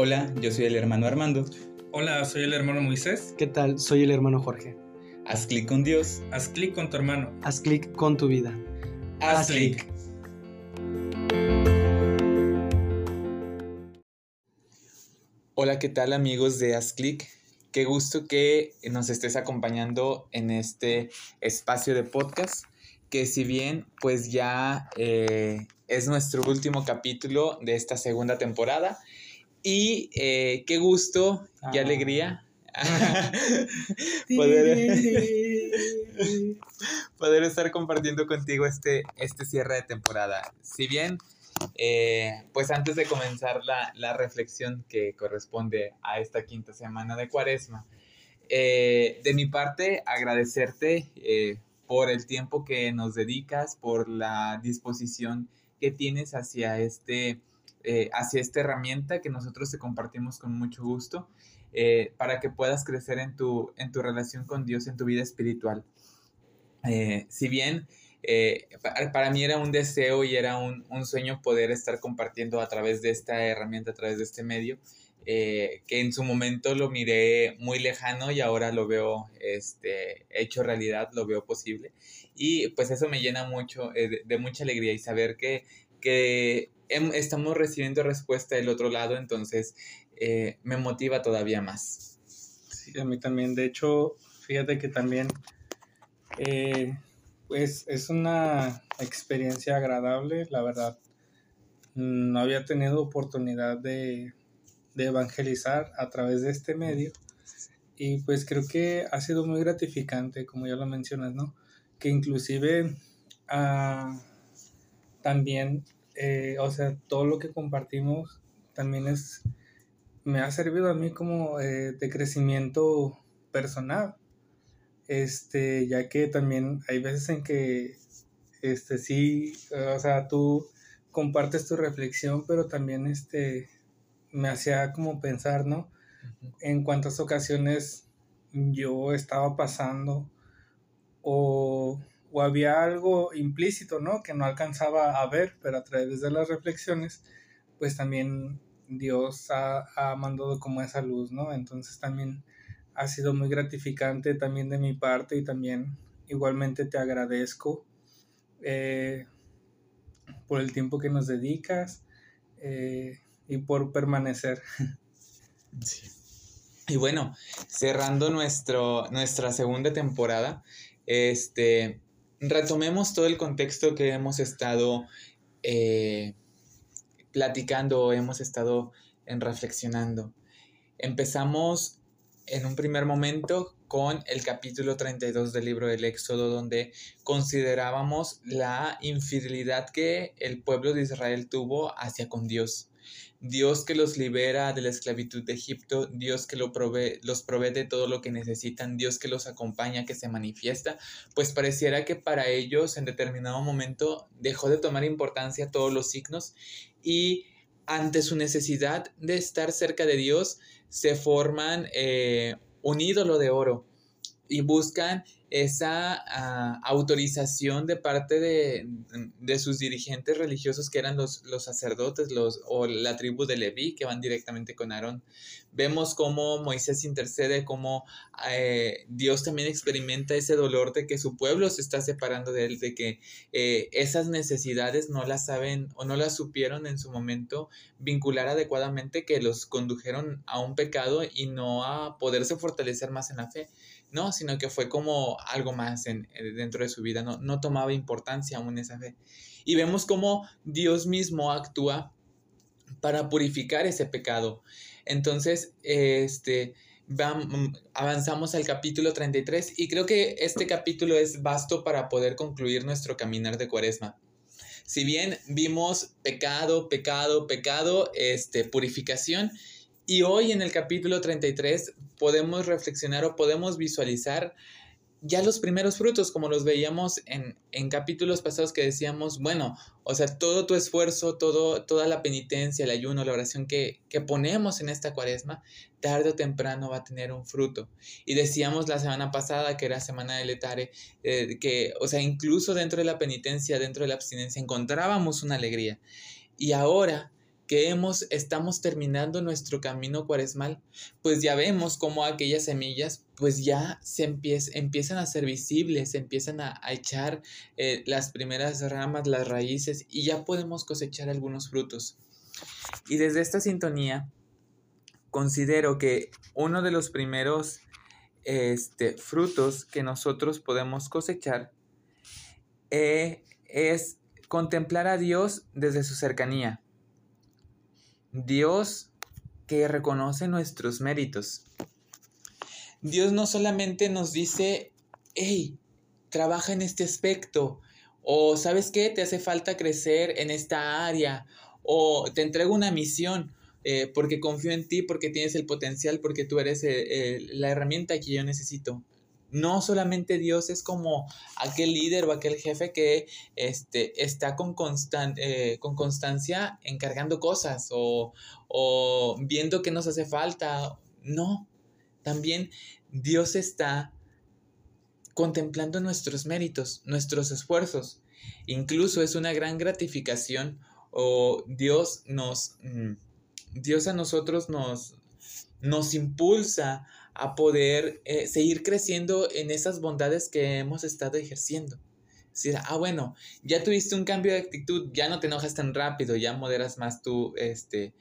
Hola, yo soy el hermano Armando. Hola, soy el hermano Moisés. ¿Qué tal? Soy el hermano Jorge. Haz clic con Dios. Haz clic con tu hermano. Haz clic con tu vida. Haz, Haz clic. Hola, ¿qué tal amigos de Haz clic? Qué gusto que nos estés acompañando en este espacio de podcast, que si bien pues ya eh, es nuestro último capítulo de esta segunda temporada, y eh, qué gusto y Ah. alegría poder, poder estar compartiendo contigo este, este cierre de temporada. Si bien, eh, pues antes de comenzar la, la reflexión que corresponde a esta quinta semana de Cuaresma, eh, de mi parte agradecerte eh, por el tiempo que nos dedicas, por la disposición que tienes hacia este eh, hacia esta herramienta que nosotros te compartimos con mucho gusto eh, para que puedas crecer en tu, en tu relación con Dios, en tu vida espiritual. Eh, si bien pa- para mí era un deseo y era un, un sueño poder estar compartiendo a través de esta herramienta, a través de este medio, que en su momento lo miré muy lejano y ahora lo veo este, hecho realidad, lo veo posible. Y pues eso me llena mucho, de, de mucha alegría y saber que, que em- estamos recibiendo respuesta del otro lado, entonces eh, me motiva todavía más. Sí, a mí también. De hecho, fíjate que también eh, pues es una experiencia agradable, la verdad. Mm, No había tenido oportunidad de, evangelizar a través de este medio y pues creo que ha sido muy gratificante, como ya lo mencionas, ¿no? Que inclusive ah, también, eh, o sea, todo lo que compartimos también es, me ha servido a mí como eh, de crecimiento personal, este, ya que también hay veces en que, este, sí, o sea, tú compartes tu reflexión, pero también, este, me hacía como pensar, ¿no? En cuántas ocasiones yo estaba pasando o, o había algo implícito, ¿no? Que no alcanzaba a ver, pero a través de las reflexiones, pues también Dios ha, mandado como esa luz, ¿no? Entonces también ha sido muy gratificante también de mi parte y también igualmente te agradezco eh, por el tiempo que nos dedicas eh, y por permanecer. Sí. Y bueno, cerrando nuestro, nuestra segunda temporada, este, retomemos todo el contexto que hemos estado eh, platicando, hemos estado en reflexionando. Empezamos en un primer momento con el capítulo 32 del libro del Éxodo, donde considerábamos la infidelidad que el pueblo de Israel tuvo hacia con Dios. Dios que los libera de la esclavitud de Egipto, Dios que los provee de todo lo que necesitan, Dios que los acompaña, que se manifiesta, pues pareciera que para ellos en determinado momento dejó de tomar importancia todos los signos y ante su necesidad de estar cerca de Dios se forman eh, un ídolo de oro y buscan esa uh, autorización de parte de, de, sus dirigentes religiosos que eran los, los sacerdotes los, o la tribu de Leví que van directamente con Aarón. Vemos cómo Moisés intercede, cómo eh, Dios también experimenta ese dolor de que su pueblo se está separando de él, de que eh, esas necesidades no las saben o no las supieron en su momento vincular adecuadamente, que los condujeron a un pecado y no a poderse fortalecer más en la fe. No, sino que fue como algo más en, dentro de su vida, no, no tomaba importancia aún esa fe. Y vemos cómo Dios mismo actúa para purificar ese pecado. Entonces, este, avanzamos al capítulo 33 y creo que este capítulo es vasto para poder concluir nuestro caminar de cuaresma. Si bien vimos pecado, pecado, pecado, este, purificación, y hoy en el capítulo 33 podemos reflexionar o podemos visualizar ya los primeros frutos, como los veíamos en, en, capítulos pasados que decíamos, bueno, o sea, todo tu esfuerzo, todo, toda la penitencia, el ayuno, la oración que, que ponemos en esta cuaresma, tarde o temprano va a tener un fruto. Y decíamos la semana pasada, que era semana de letare, eh, que, o sea, incluso dentro de la penitencia, dentro de la abstinencia, encontrábamos una alegría. Y ahora que hemos, estamos terminando nuestro camino cuaresmal, pues ya vemos cómo aquellas semillas pues ya se empiezan a ser visibles, empiezan a, echar eh, las primeras ramas, las raíces y ya podemos cosechar algunos frutos. Y desde esta sintonía, considero que uno de los primeros este, frutos que nosotros podemos cosechar eh, es contemplar a Dios desde su cercanía. Dios que reconoce nuestros méritos. Dios no solamente nos dice, hey, trabaja en este aspecto, o sabes qué, te hace falta crecer en esta área, o te entrego una misión, eh, porque confío en ti, porque tienes el potencial, porque tú eres eh, la herramienta que yo necesito. No solamente Dios es como aquel líder o aquel jefe que este, está con, eh, con constancia encargando cosas o, o viendo que nos hace falta. No, también Dios está contemplando nuestros méritos, nuestros esfuerzos. Incluso es una gran gratificación o Dios nos... Mm, Dios a nosotros nos, nos impulsa a poder eh, seguir creciendo en esas bondades que hemos estado ejerciendo. Decir, ah, bueno, ya tuviste un cambio de actitud, ya no te enojas tan rápido, ya moderas más tu, este,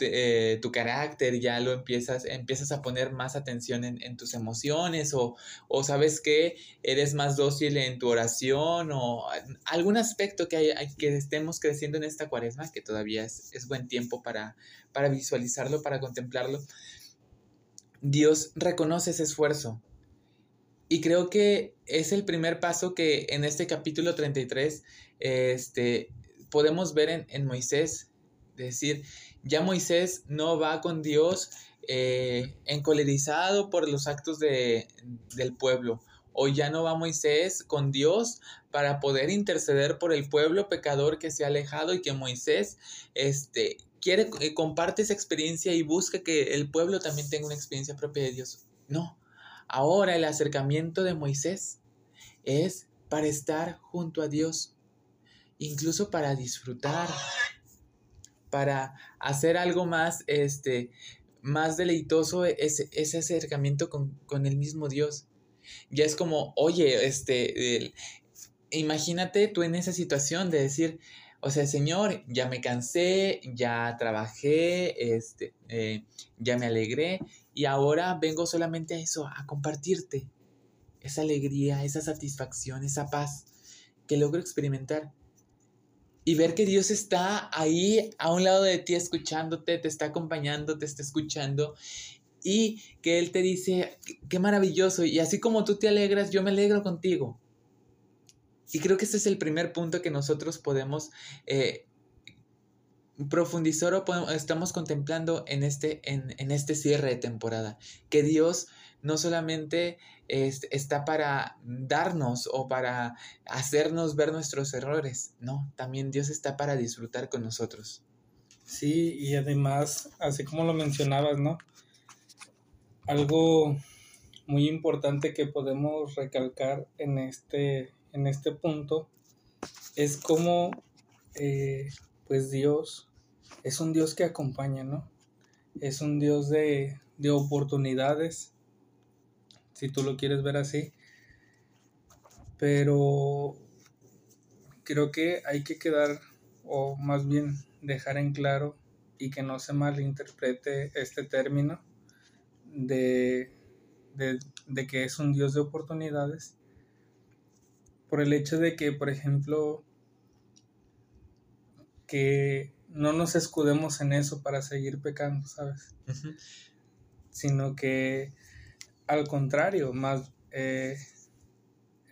eh, tu, carácter, ya lo empiezas, empiezas a poner más atención en, tus emociones o, o, sabes que eres más dócil en tu oración o algún aspecto que, hay, que estemos creciendo en esta cuaresma, que todavía es, es buen tiempo para, para visualizarlo, para contemplarlo. Dios reconoce ese esfuerzo. Y creo que es el primer paso que en este capítulo 33 este, podemos ver en, en Moisés. Decir, ya Moisés no va con Dios eh, encolerizado por los actos de, del pueblo. O ya no va Moisés con Dios para poder interceder por el pueblo pecador que se ha alejado y que Moisés este, quiere, eh, comparte esa experiencia y busca que el pueblo también tenga una experiencia propia de Dios. No, ahora el acercamiento de Moisés es para estar junto a Dios, incluso para disfrutar, para hacer algo más, este, más deleitoso ese, ese acercamiento con, el mismo Dios. Ya es como, oye, este, imagínate tú en esa situación de decir, o sea, Señor, ya me cansé, ya trabajé, este, eh, ya me alegré y ahora vengo solamente a eso, a compartirte esa alegría, esa satisfacción, esa paz que logro experimentar y ver que Dios está ahí a un lado de ti escuchándote, te está acompañando, te está escuchando y que Él te dice, qué maravilloso, y así como tú te alegras, yo me alegro contigo. Y creo que este es el primer punto que nosotros podemos eh, profundizar o estamos contemplando en este, en, en este cierre de temporada, que Dios no solamente está para darnos o para hacernos ver nuestros errores, no, también Dios está para disfrutar con nosotros. Sí, y además, así como lo mencionabas, ¿no? Algo muy importante que podemos recalcar en este, en este punto es cómo, eh, pues Dios es un Dios que acompaña, ¿no? Es un Dios de, de oportunidades, si tú lo quieres ver así. Pero creo que hay que quedar, o más bien dejar en claro y que no se malinterprete este término de, de, que es un Dios de oportunidades, por el hecho de que, por ejemplo, que no nos escudemos en eso para seguir pecando, ¿sabes? Sino que al contrario, más eh,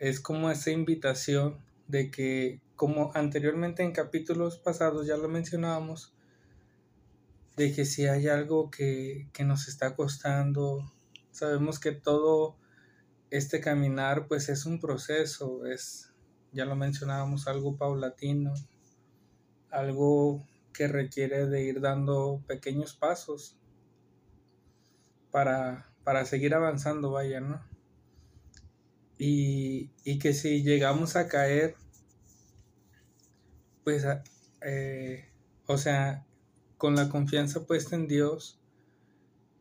es como esa invitación de que, como anteriormente en capítulos pasados ya lo mencionábamos, de que si hay algo que, que nos está costando, sabemos que todo este caminar pues es un proceso, es, ya lo mencionábamos, algo paulatino, algo que requiere de ir dando pequeños pasos para para seguir avanzando, vaya, ¿no? Y, que si llegamos a caer, pues, eh, o sea, con la confianza puesta en Dios,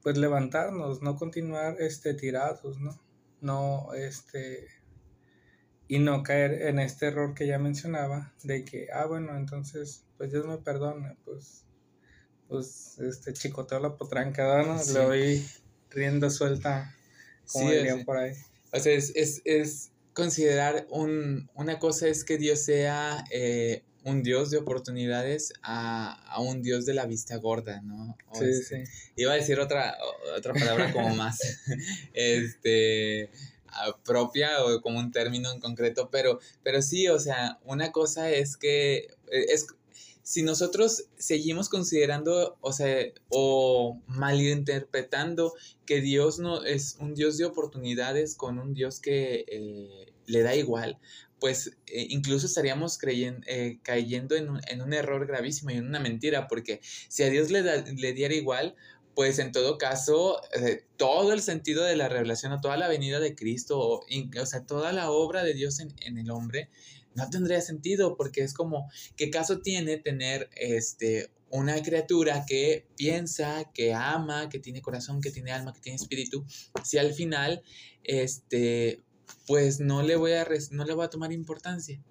pues levantarnos, no continuar este, tirados, ¿no? No, este, y no caer en este error que ya mencionaba, de que, ah, bueno, entonces, pues Dios me perdona, pues, pues, este, chicoteo la potranca, ¿no? Le doy rienda suelta, como dirían por ahí. O sea, es, es, es considerar un, una cosa es que Dios sea eh, un Dios de oportunidades a, un Dios de la vista gorda, ¿no? sí, este, sí. Iba a decir otra, otra palabra como más este, propia o como un término en concreto, pero, pero sí, o sea, una cosa es que e, es, si nosotros seguimos considerando, o sea, o malinterpretando que Dios no es un Dios de oportunidades con un Dios que eh, le da igual, pues eh, incluso estaríamos creyendo, eh, cayendo en un, en un, error gravísimo y en una mentira, porque si a Dios le, le diera igual, pues en todo caso, eh, todo el sentido de la revelación o toda la venida de Cristo, o, o sea, toda la obra de Dios en, en, el hombre, no tendría sentido, porque es como, ¿qué caso tiene tener este, una criatura que piensa, que ama, que tiene corazón, que tiene alma, que tiene espíritu, si al final, este, pues no le voy a, no le voy a tomar importancia.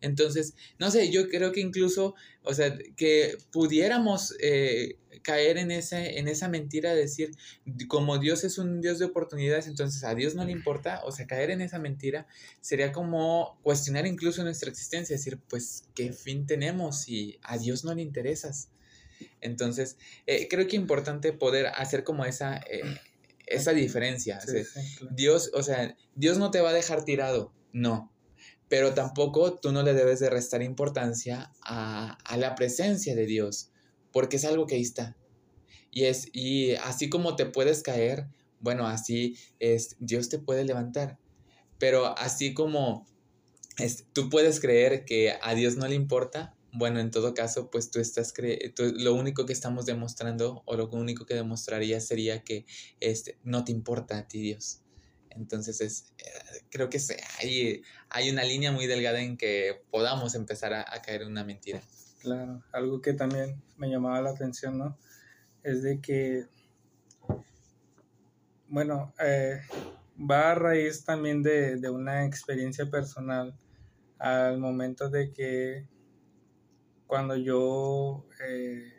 Entonces, no sé, yo creo que incluso, o sea, que pudiéramos eh, caer en, ese, en esa mentira de decir, como Dios es un Dios de oportunidades, entonces a Dios no le importa, o sea, caer en esa mentira sería como cuestionar incluso nuestra existencia, decir, pues, ¿qué fin tenemos si a Dios no le interesas? Entonces, eh, creo que es importante poder hacer como esa... Eh, esa diferencia. Dios, o sea, Dios no te va a dejar tirado, no. Pero tampoco tú no le debes de restar importancia a, la presencia de Dios, porque es algo que ahí está. Y, es, y así como te puedes caer, bueno, así es, Dios te puede levantar. Pero así como es, tú puedes creer que a Dios no le importa, bueno, en todo caso, pues tú estás cre lo único que estamos demostrando o lo único que demostraría sería que este, no te importa a ti Dios. Entonces es, eh, creo que hay, hay una línea muy delgada en que podamos empezar a, caer en una mentira. Claro, algo que también me llamaba la atención, ¿no? Es de que, bueno, eh, va a raíz también de, de una experiencia personal al momento de que cuando yo eh,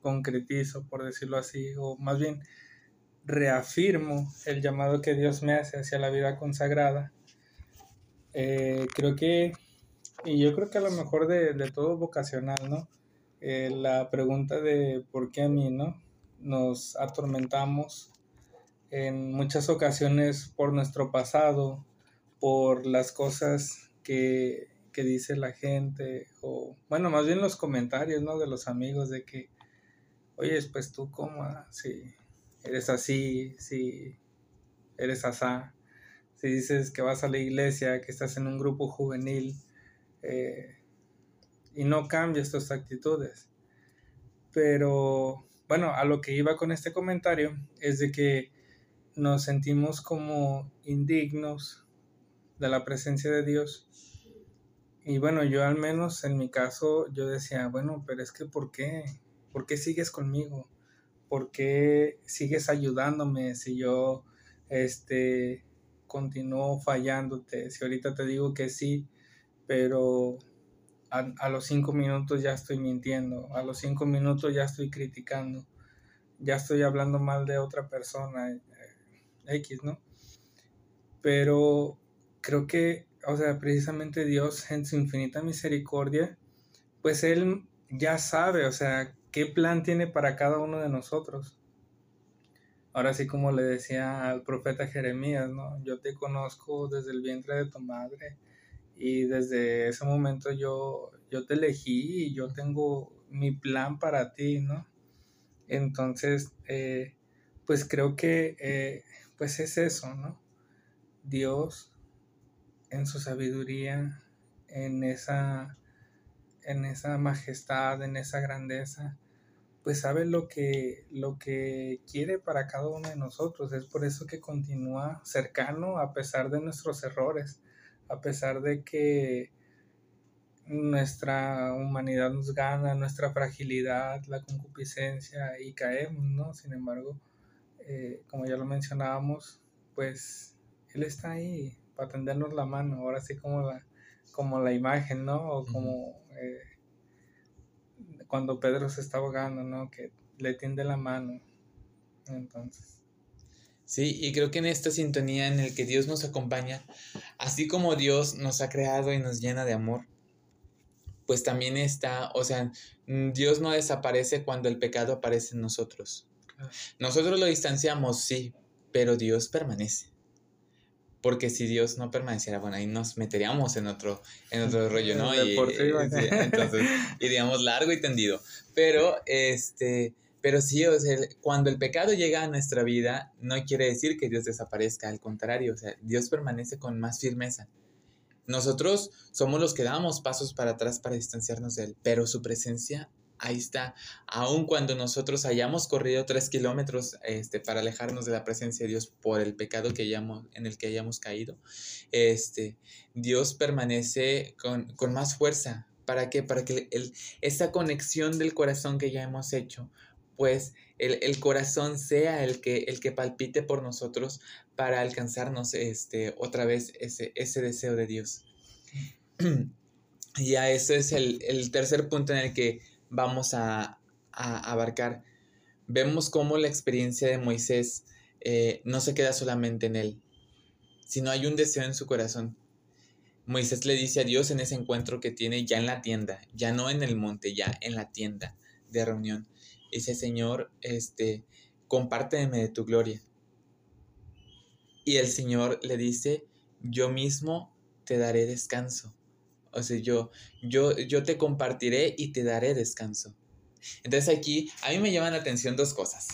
concretizo, por decirlo así, o más bien reafirmo el llamado que Dios me hace hacia la vida consagrada, eh, creo que, y yo creo que a lo mejor de, todo vocacional, ¿no? Eh, la pregunta de por qué a mí, ¿no? Nos atormentamos en muchas ocasiones por nuestro pasado, por las cosas que que dice la gente, o bueno, más bien los comentarios, ¿no? De los amigos de que, oye, pues tú cómo, si eres así, si eres asá, si dices que vas a la iglesia, que estás en un grupo juvenil, eh, y no cambias tus actitudes. Pero bueno, a lo que iba con este comentario es de que nos sentimos como indignos de la presencia de Dios y bueno, yo al menos en mi caso, yo decía, bueno, pero es que ¿por qué? ¿Por qué sigues conmigo? ¿Por qué sigues ayudándome si yo este, continúo fallándote? Si ahorita te digo que sí, pero a, los cinco minutos ya estoy mintiendo, a los cinco minutos ya estoy criticando, ya estoy hablando mal de otra persona, eh, X, ¿no? Pero creo que o sea, precisamente Dios en su infinita misericordia, pues Él ya sabe, o sea, qué plan tiene para cada uno de nosotros. Ahora sí, como le decía al profeta Jeremías, ¿no? Yo te conozco desde el vientre de tu madre y desde ese momento yo, yo te elegí y yo tengo mi plan para ti, ¿no? Entonces, eh, pues creo que, eh, pues es eso, ¿no? Dios en su sabiduría, en esa, en esa majestad, en esa grandeza, pues sabe lo que, lo que quiere para cada uno de nosotros. Es por eso que continúa cercano a pesar de nuestros errores, a pesar de que nuestra humanidad nos gana, nuestra fragilidad, la concupiscencia y caemos, ¿no? Sin embargo, eh, como ya lo mencionábamos, pues Él está ahí para tendernos la mano, ahora sí como la, como la imagen, ¿no? O como eh, cuando Pedro se está ahogando, ¿no? Que le tiende la mano. Entonces. Sí, y creo que en esta sintonía en el que Dios nos acompaña, así como Dios nos ha creado y nos llena de amor, pues también está, o sea, Dios no desaparece cuando el pecado aparece en nosotros. Nosotros lo distanciamos, sí, pero Dios permanece. Porque si Dios no permaneciera, bueno, ahí nos meteríamos en otro, en otro rollo, ¿no? Y, entonces iríamos largo y tendido. Pero, este, pero sí, o sea, cuando el pecado llega a nuestra vida, no quiere decir que Dios desaparezca, al contrario, o sea, Dios permanece con más firmeza. Nosotros somos los que damos pasos para atrás para distanciarnos de Él, pero su presencia ahí está. Aun cuando nosotros hayamos corrido tres kilómetros este, para alejarnos de la presencia de Dios por el pecado que hayamos, en el que hayamos caído, este, Dios permanece con, con más fuerza. ¿Para qué? Para que el, esa conexión del corazón que ya hemos hecho pues el, corazón sea el que, el que palpite por nosotros para alcanzarnos este, otra vez ese, ese deseo de Dios. ya ese es el, tercer punto en el que vamos a, abarcar. Vemos cómo la experiencia de Moisés eh, no se queda solamente en él, sino hay un deseo en su corazón. Moisés le dice a Dios en ese encuentro que tiene ya en la tienda, ya no en el monte, ya en la tienda de reunión dice, Señor, este, compárteme de tu gloria. Y el Señor le dice, yo mismo te daré descanso. O sea, yo, yo, yo te compartiré y te daré descanso. Entonces aquí a mí me llaman la atención dos cosas.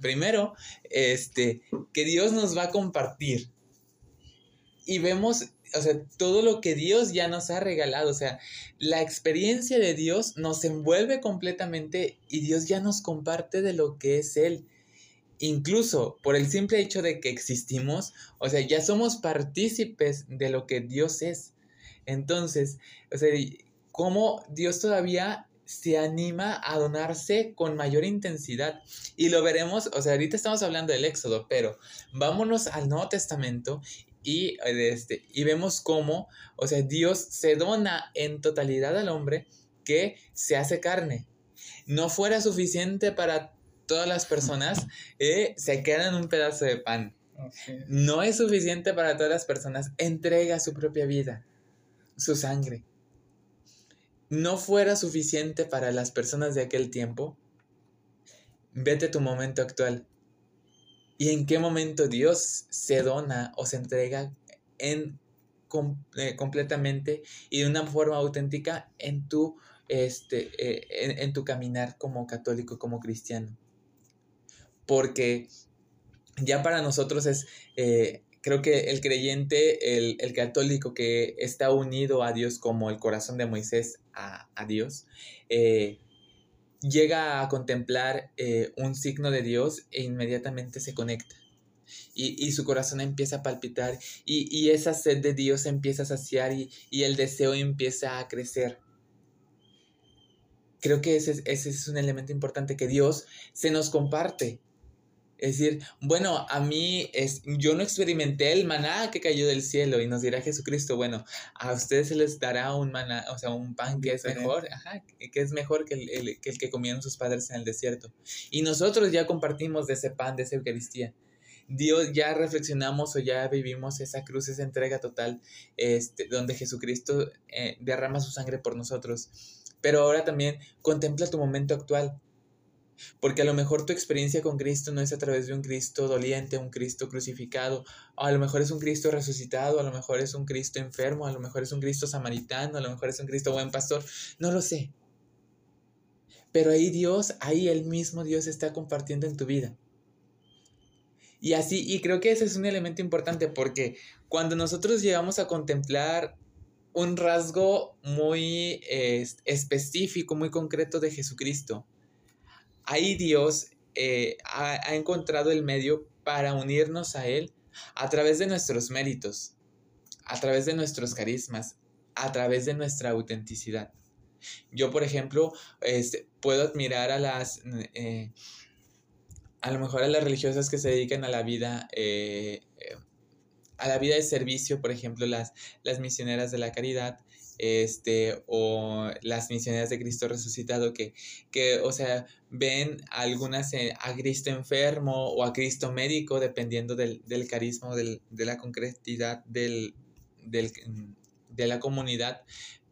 Primero, este, que Dios nos va a compartir. Y vemos o sea, todo lo que Dios ya nos ha regalado, o sea, la experiencia de Dios nos envuelve completamente y Dios ya nos comparte de lo que es Él. Incluso por el simple hecho de que existimos, o sea, ya somos partícipes de lo que Dios es. Entonces, o sea, cómo Dios todavía se anima a donarse con mayor intensidad. Y lo veremos, o sea, ahorita estamos hablando del Éxodo, pero vámonos al Nuevo Testamento y, este, y vemos cómo, o sea, Dios se dona en totalidad al hombre que se hace carne. No fuera suficiente para todas las personas, eh, se queda en un pedazo de pan. No es suficiente para todas las personas, entrega su propia vida, su sangre. No fuera suficiente para las personas de aquel tiempo, vete tu momento actual y en qué momento Dios se dona o se entrega en, eh, completamente y de una forma auténtica en tu, este, eh, en, tu caminar como católico, como cristiano. Porque ya para nosotros es, eh, creo que el creyente, el, el, católico que está unido a Dios como el corazón de Moisés a, a Dios, llega a contemplar eh, un signo de Dios e inmediatamente se conecta. Y, su corazón empieza a palpitar y, esa sed de Dios empieza a saciar y, el deseo empieza a crecer. Creo que ese, ese es un elemento importante, que Dios se nos comparte. Es decir, bueno, a mí es, yo no experimenté el maná que cayó del cielo y nos dirá Jesucristo, bueno, a ustedes se les dará un maná, o sea, un pan que es mejor, ajá, que es mejor que el, que el que comieron sus padres en el desierto. Y nosotros ya compartimos de ese pan, de esa Eucaristía. Dios ya reflexionamos o ya vivimos esa cruz, esa entrega total, este, donde Jesucristo eh, derrama su sangre por nosotros. Pero ahora también contempla tu momento actual porque a lo mejor tu experiencia con Cristo no es a través de un Cristo doliente, un Cristo crucificado, a lo mejor es un Cristo resucitado, a lo mejor es un Cristo enfermo, a lo mejor es un Cristo samaritano, a lo mejor es un Cristo buen pastor, no lo sé. Pero ahí Dios, ahí el mismo Dios está compartiendo en tu vida. Y así, y creo que ese es un elemento importante porque cuando nosotros llegamos a contemplar un rasgo muy eh, específico, muy concreto de Jesucristo, ahí Dios eh, ha, encontrado el medio para unirnos a Él a través de nuestros méritos, a través de nuestros carismas, a través de nuestra autenticidad. Yo, por ejemplo, este, puedo admirar a las, eh, a lo mejor a las religiosas que se dedican a la vida, eh, a la vida de servicio, por ejemplo, las, las misioneras de la caridad, este, o las misioneras de Cristo resucitado que, que o sea, ven algunas a Cristo enfermo o a Cristo médico, dependiendo del, del carisma de la concretidad del, del, de la comunidad,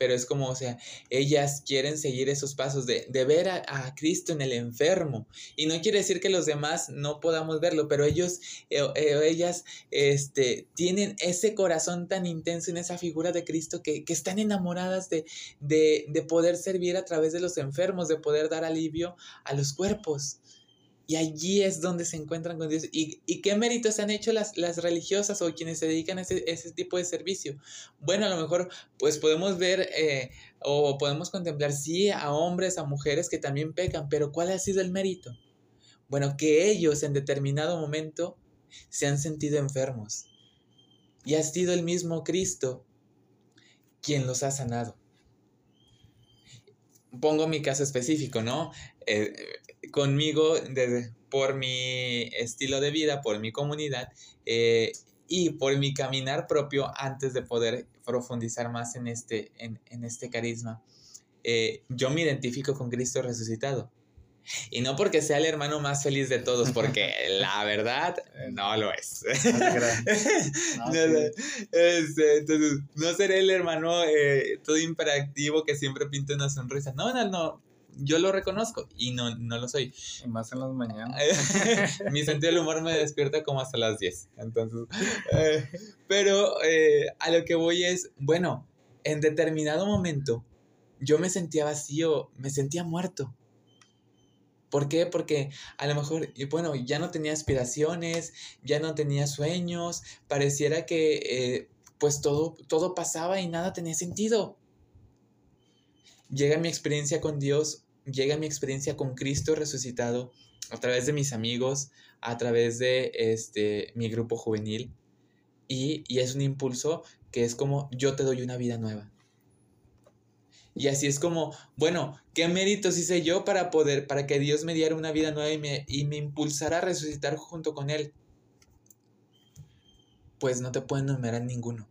pero es como, o sea, ellas quieren seguir esos pasos de, ver a, Cristo en el enfermo. Y no quiere decir que los demás no podamos verlo, pero ellos, eh, eh, ellas, este, tienen ese corazón tan intenso en esa figura de Cristo que, que están enamoradas de, de, de poder servir a través de los enfermos, de poder dar alivio a los cuerpos. Y allí es donde se encuentran con Dios. ¿Y, qué méritos han hecho las, las, religiosas o quienes se dedican a ese, ese, tipo de servicio? Bueno, a lo mejor pues podemos ver eh, o podemos contemplar, sí, a hombres, a mujeres que también pecan, pero ¿cuál ha sido el mérito? Bueno, que ellos en determinado momento se han sentido enfermos. Y ha sido el mismo Cristo quien los ha sanado. Pongo mi caso específico, ¿no? Eh, conmigo por mi estilo de vida, por mi comunidad eh, y por mi caminar propio antes de poder profundizar más en este, en, este carisma. Eh, yo me identifico con Cristo resucitado. Y no porque sea el hermano más feliz de todos, porque la verdad no lo es. Este, no, seré el hermano eh, todo imperactivo que siempre pinta una sonrisa. No, no, no yo lo reconozco y no, no lo soy. más en las mañanas. Mi sentido del humor me despierta como hasta las 10. Entonces, eh, pero eh, a lo que voy es, bueno, en determinado momento yo me sentía vacío, me sentía muerto. ¿Por qué? Porque a lo mejor, bueno, ya no tenía aspiraciones, ya no tenía sueños, pareciera que eh, pues todo, todo pasaba y nada tenía sentido llega mi experiencia con Dios, llega mi experiencia con Cristo resucitado a través de mis amigos, a través de este, mi grupo juvenil. Y, es un impulso que es como yo te doy una vida nueva. Y así es como, bueno, ¿qué méritos hice yo para poder, para que Dios me diera una vida nueva y me, y me impulsara a resucitar junto con Él? Pues no te puedo enumerar ninguno.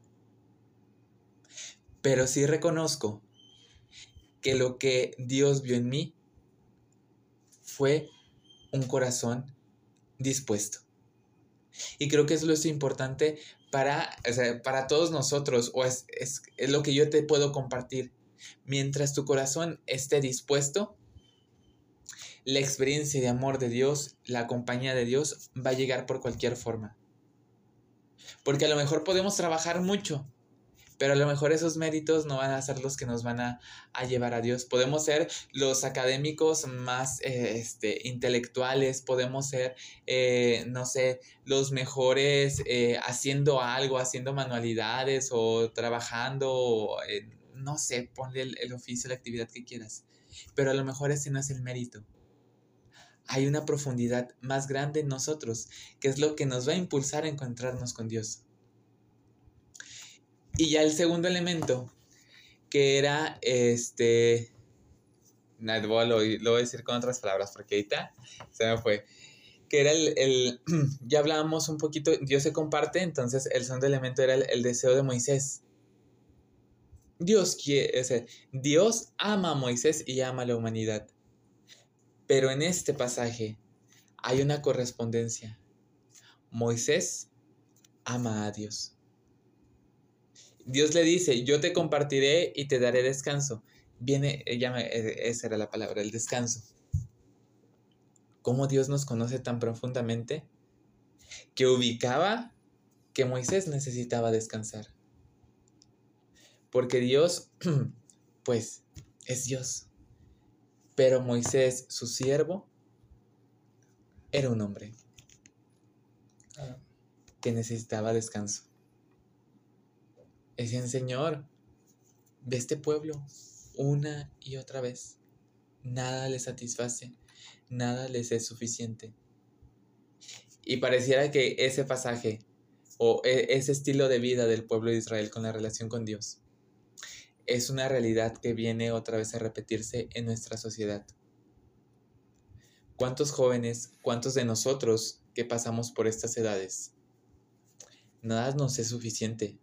Pero sí reconozco que lo que Dios vio en mí fue un corazón dispuesto. Y creo que eso es lo importante para, para todos nosotros, o es, es, es lo que yo te puedo compartir. Mientras tu corazón esté dispuesto, la experiencia de amor de Dios, la compañía de Dios va a llegar por cualquier forma. Porque a lo mejor podemos trabajar mucho, pero a lo mejor esos méritos no van a ser los que nos van a, llevar a Dios. Podemos ser los académicos más eh, este, intelectuales, podemos ser, eh, no sé, los mejores eh, haciendo algo, haciendo manualidades o trabajando, no sé, ponle el, el oficio, la actividad que quieras. Pero a lo mejor ese no es el mérito hay una profundidad más grande en nosotros, que es lo que nos va a impulsar a encontrarnos con Dios. Y ya el segundo elemento, que era este. lo, voy a decir con otras palabras porque ahorita se me fue. Que era el, ya hablábamos un poquito, Dios se comparte, entonces el segundo elemento era el, deseo de Moisés. Dios quiere, Dios ama a Moisés y ama a la humanidad. Pero en este pasaje hay una correspondencia. Moisés ama a Dios. Dios le dice, yo te compartiré y te daré descanso. Viene, ella eh, esa era la palabra, el descanso. ¿Cómo Dios nos conoce tan profundamente? Que ubicaba que Moisés necesitaba descansar. Porque Dios, pues, es Dios. Pero Moisés, su siervo, era un hombre que necesitaba descanso. Decían, Señor, ve este pueblo una y otra vez. Nada les satisface, nada les es suficiente. Y pareciera que ese pasaje o e, ese estilo de vida del pueblo de Israel con la relación con Dios es una realidad que viene otra vez a repetirse en nuestra sociedad. ¿Cuántos jóvenes, cuántos de nosotros que pasamos por estas edades? Nada nos es suficiente.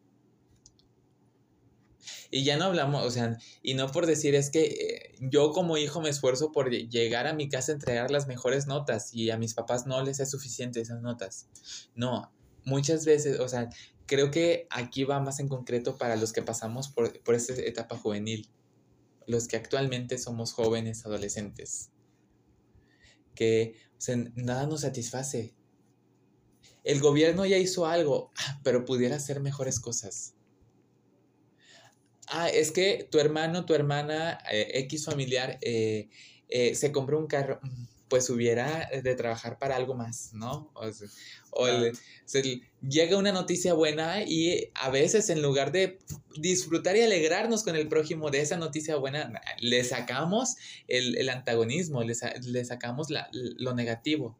Y ya no hablamos, o sea, y no por decir es que eh, yo como hijo me esfuerzo por llegar a mi casa a entregar las mejores notas y a mis papás no les es suficiente esas notas. No, muchas veces, o sea, creo que aquí va más en concreto para los que pasamos por, por esta etapa juvenil, los que actualmente somos jóvenes, adolescentes, que nada nos satisface. El gobierno ya hizo algo, ah, pero pudiera hacer mejores cosas ah, es que tu hermano, tu hermana, eh, X familiar, eh, eh, se compró un carro, pues hubiera de trabajar para algo más, ¿no? O, llega una noticia buena y a veces en lugar de disfrutar y alegrarnos con el prójimo de esa noticia buena, le sacamos el, antagonismo, le, sacamos lo negativo.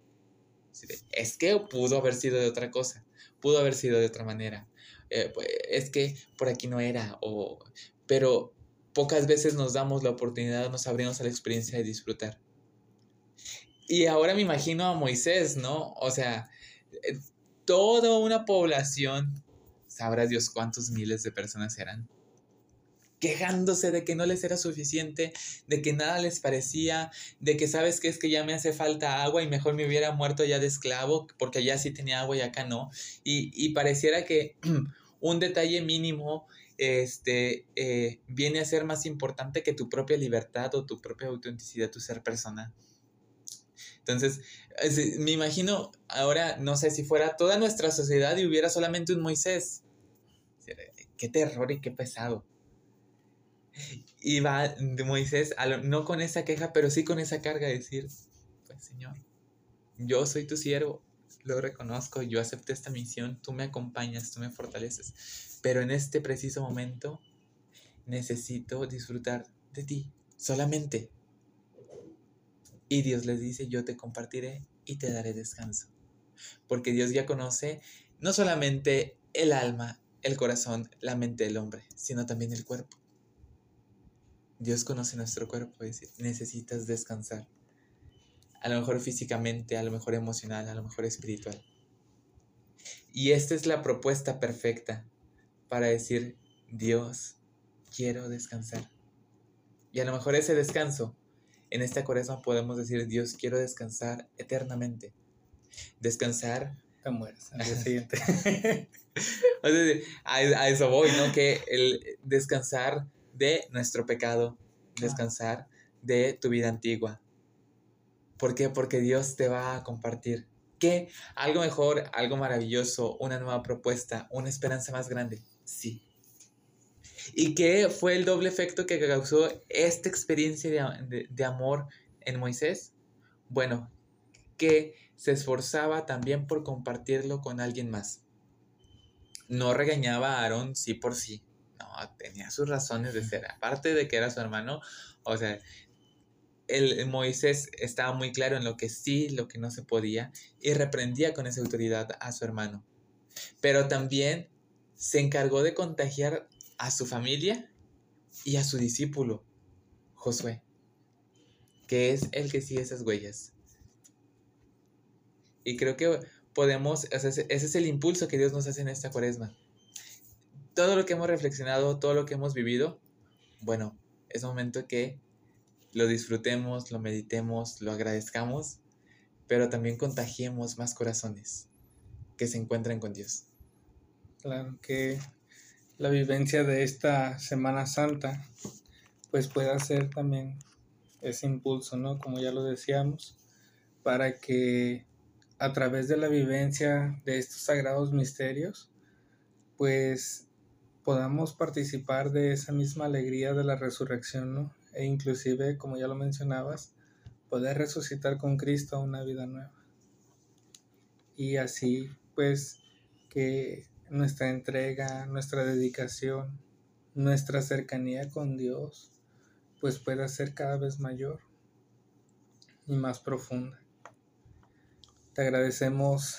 Es que pudo haber sido de otra cosa, pudo haber sido de otra manera. Eh, pues, es que por aquí no era, o, pero pocas veces nos damos la oportunidad, nos abrimos a la experiencia de disfrutar. Y ahora me imagino a Moisés, ¿no? O sea, eh, toda una población, sabrá Dios cuántos miles de personas eran, quejándose de que no les era suficiente, de que nada les parecía, de que sabes que es que ya me hace falta agua y mejor me hubiera muerto ya de esclavo, porque allá sí tenía agua y acá no. Y, y pareciera que un detalle mínimo este, eh, viene a ser más importante que tu propia libertad o tu propia autenticidad, tu ser personal. Entonces, me imagino ahora, no sé, si fuera toda nuestra sociedad y hubiera solamente un Moisés. Qué terror y qué pesado. Y va Moisés, no con esa queja, pero sí con esa carga de decir, pues Señor, yo soy tu siervo, lo reconozco, yo acepté esta misión, tú me acompañas, tú me fortaleces, pero en este preciso momento necesito disfrutar de ti, solamente. Y Dios les dice, yo te compartiré y te daré descanso, porque Dios ya conoce no solamente el alma, el corazón, la mente del hombre, sino también el cuerpo. Dios conoce nuestro cuerpo necesitas descansar. A lo mejor físicamente, a lo mejor emocional, a lo mejor espiritual. Y esta es la propuesta perfecta para decir, Dios, quiero descansar. Y a lo mejor ese descanso, en esta cuaresma podemos decir, Dios, quiero descansar eternamente. Descansar. Te mueres al día siguiente. a, eso voy, ¿no? Que el descansar de nuestro pecado, descansar de tu vida antigua. ¿Por qué? Porque Dios te va a compartir. ¿Qué? Algo mejor, algo maravilloso, una nueva propuesta, una esperanza más grande. Sí. ¿Y qué fue el doble efecto que causó esta experiencia de, amor en Moisés? Bueno, que se esforzaba también por compartirlo con alguien más. No regañaba a Aarón sí por sí. No, tenía sus razones de ser. Aparte de que era su hermano, o sea, el, Moisés estaba muy claro en lo que sí, lo que no se podía, y reprendía con esa autoridad a su hermano. Pero también se encargó de contagiar a su familia y a su discípulo, Josué, que es el que sigue esas huellas. Y creo que podemos, ese es el impulso que Dios nos hace en esta cuaresma. Todo lo que hemos reflexionado, todo lo que hemos vivido, bueno, es momento que lo disfrutemos, lo meditemos, lo agradezcamos, pero también contagiemos más corazones que se encuentren con Dios. Claro que la vivencia de esta Semana Santa pues pueda ser también ese impulso, ¿no? Como ya lo decíamos, para que a través de la vivencia de estos sagrados misterios, pues podamos participar de esa misma alegría de la resurrección, ¿no? E inclusive, como ya lo mencionabas, poder resucitar con Cristo a una vida nueva. Y así, pues, que nuestra entrega, nuestra dedicación, nuestra cercanía con Dios, pues pueda ser cada vez mayor y más profunda. Te agradecemos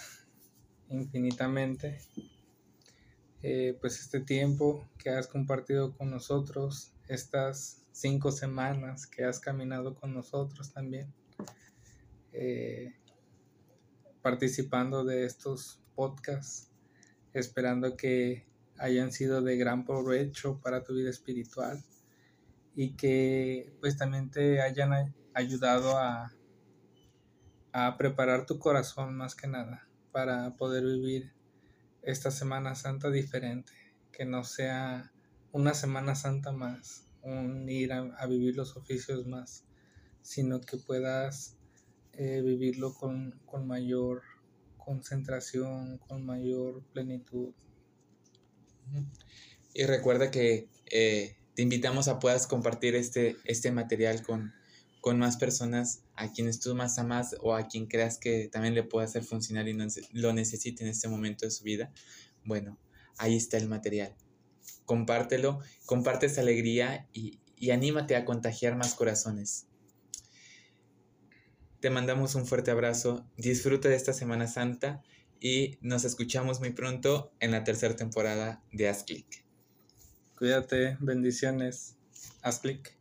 infinitamente eh, pues este tiempo que has compartido con nosotros, estas cinco semanas que has caminado con nosotros también, eh, participando de estos podcasts, esperando que hayan sido de gran provecho para tu vida espiritual y que pues también te hayan ayudado a, a preparar tu corazón más que nada para poder vivir esta Semana Santa diferente, que no sea una Semana Santa más, un ir a, vivir los oficios más, sino que puedas eh, vivirlo con, con mayor concentración, con mayor plenitud. Y recuerda que eh, te invitamos a puedas compartir este, este material con, con más personas a quienes tú más amas o a quien creas que también le pueda hacer funcionar y lo necesite en este momento de su vida. Bueno, ahí está el material. Compártelo, comparte esa alegría y, y anímate a contagiar más corazones. Te mandamos un fuerte abrazo, disfruta de esta Semana Santa y nos escuchamos muy pronto en la tercera temporada de Haz Click. Cuídate, bendiciones. Haz Click.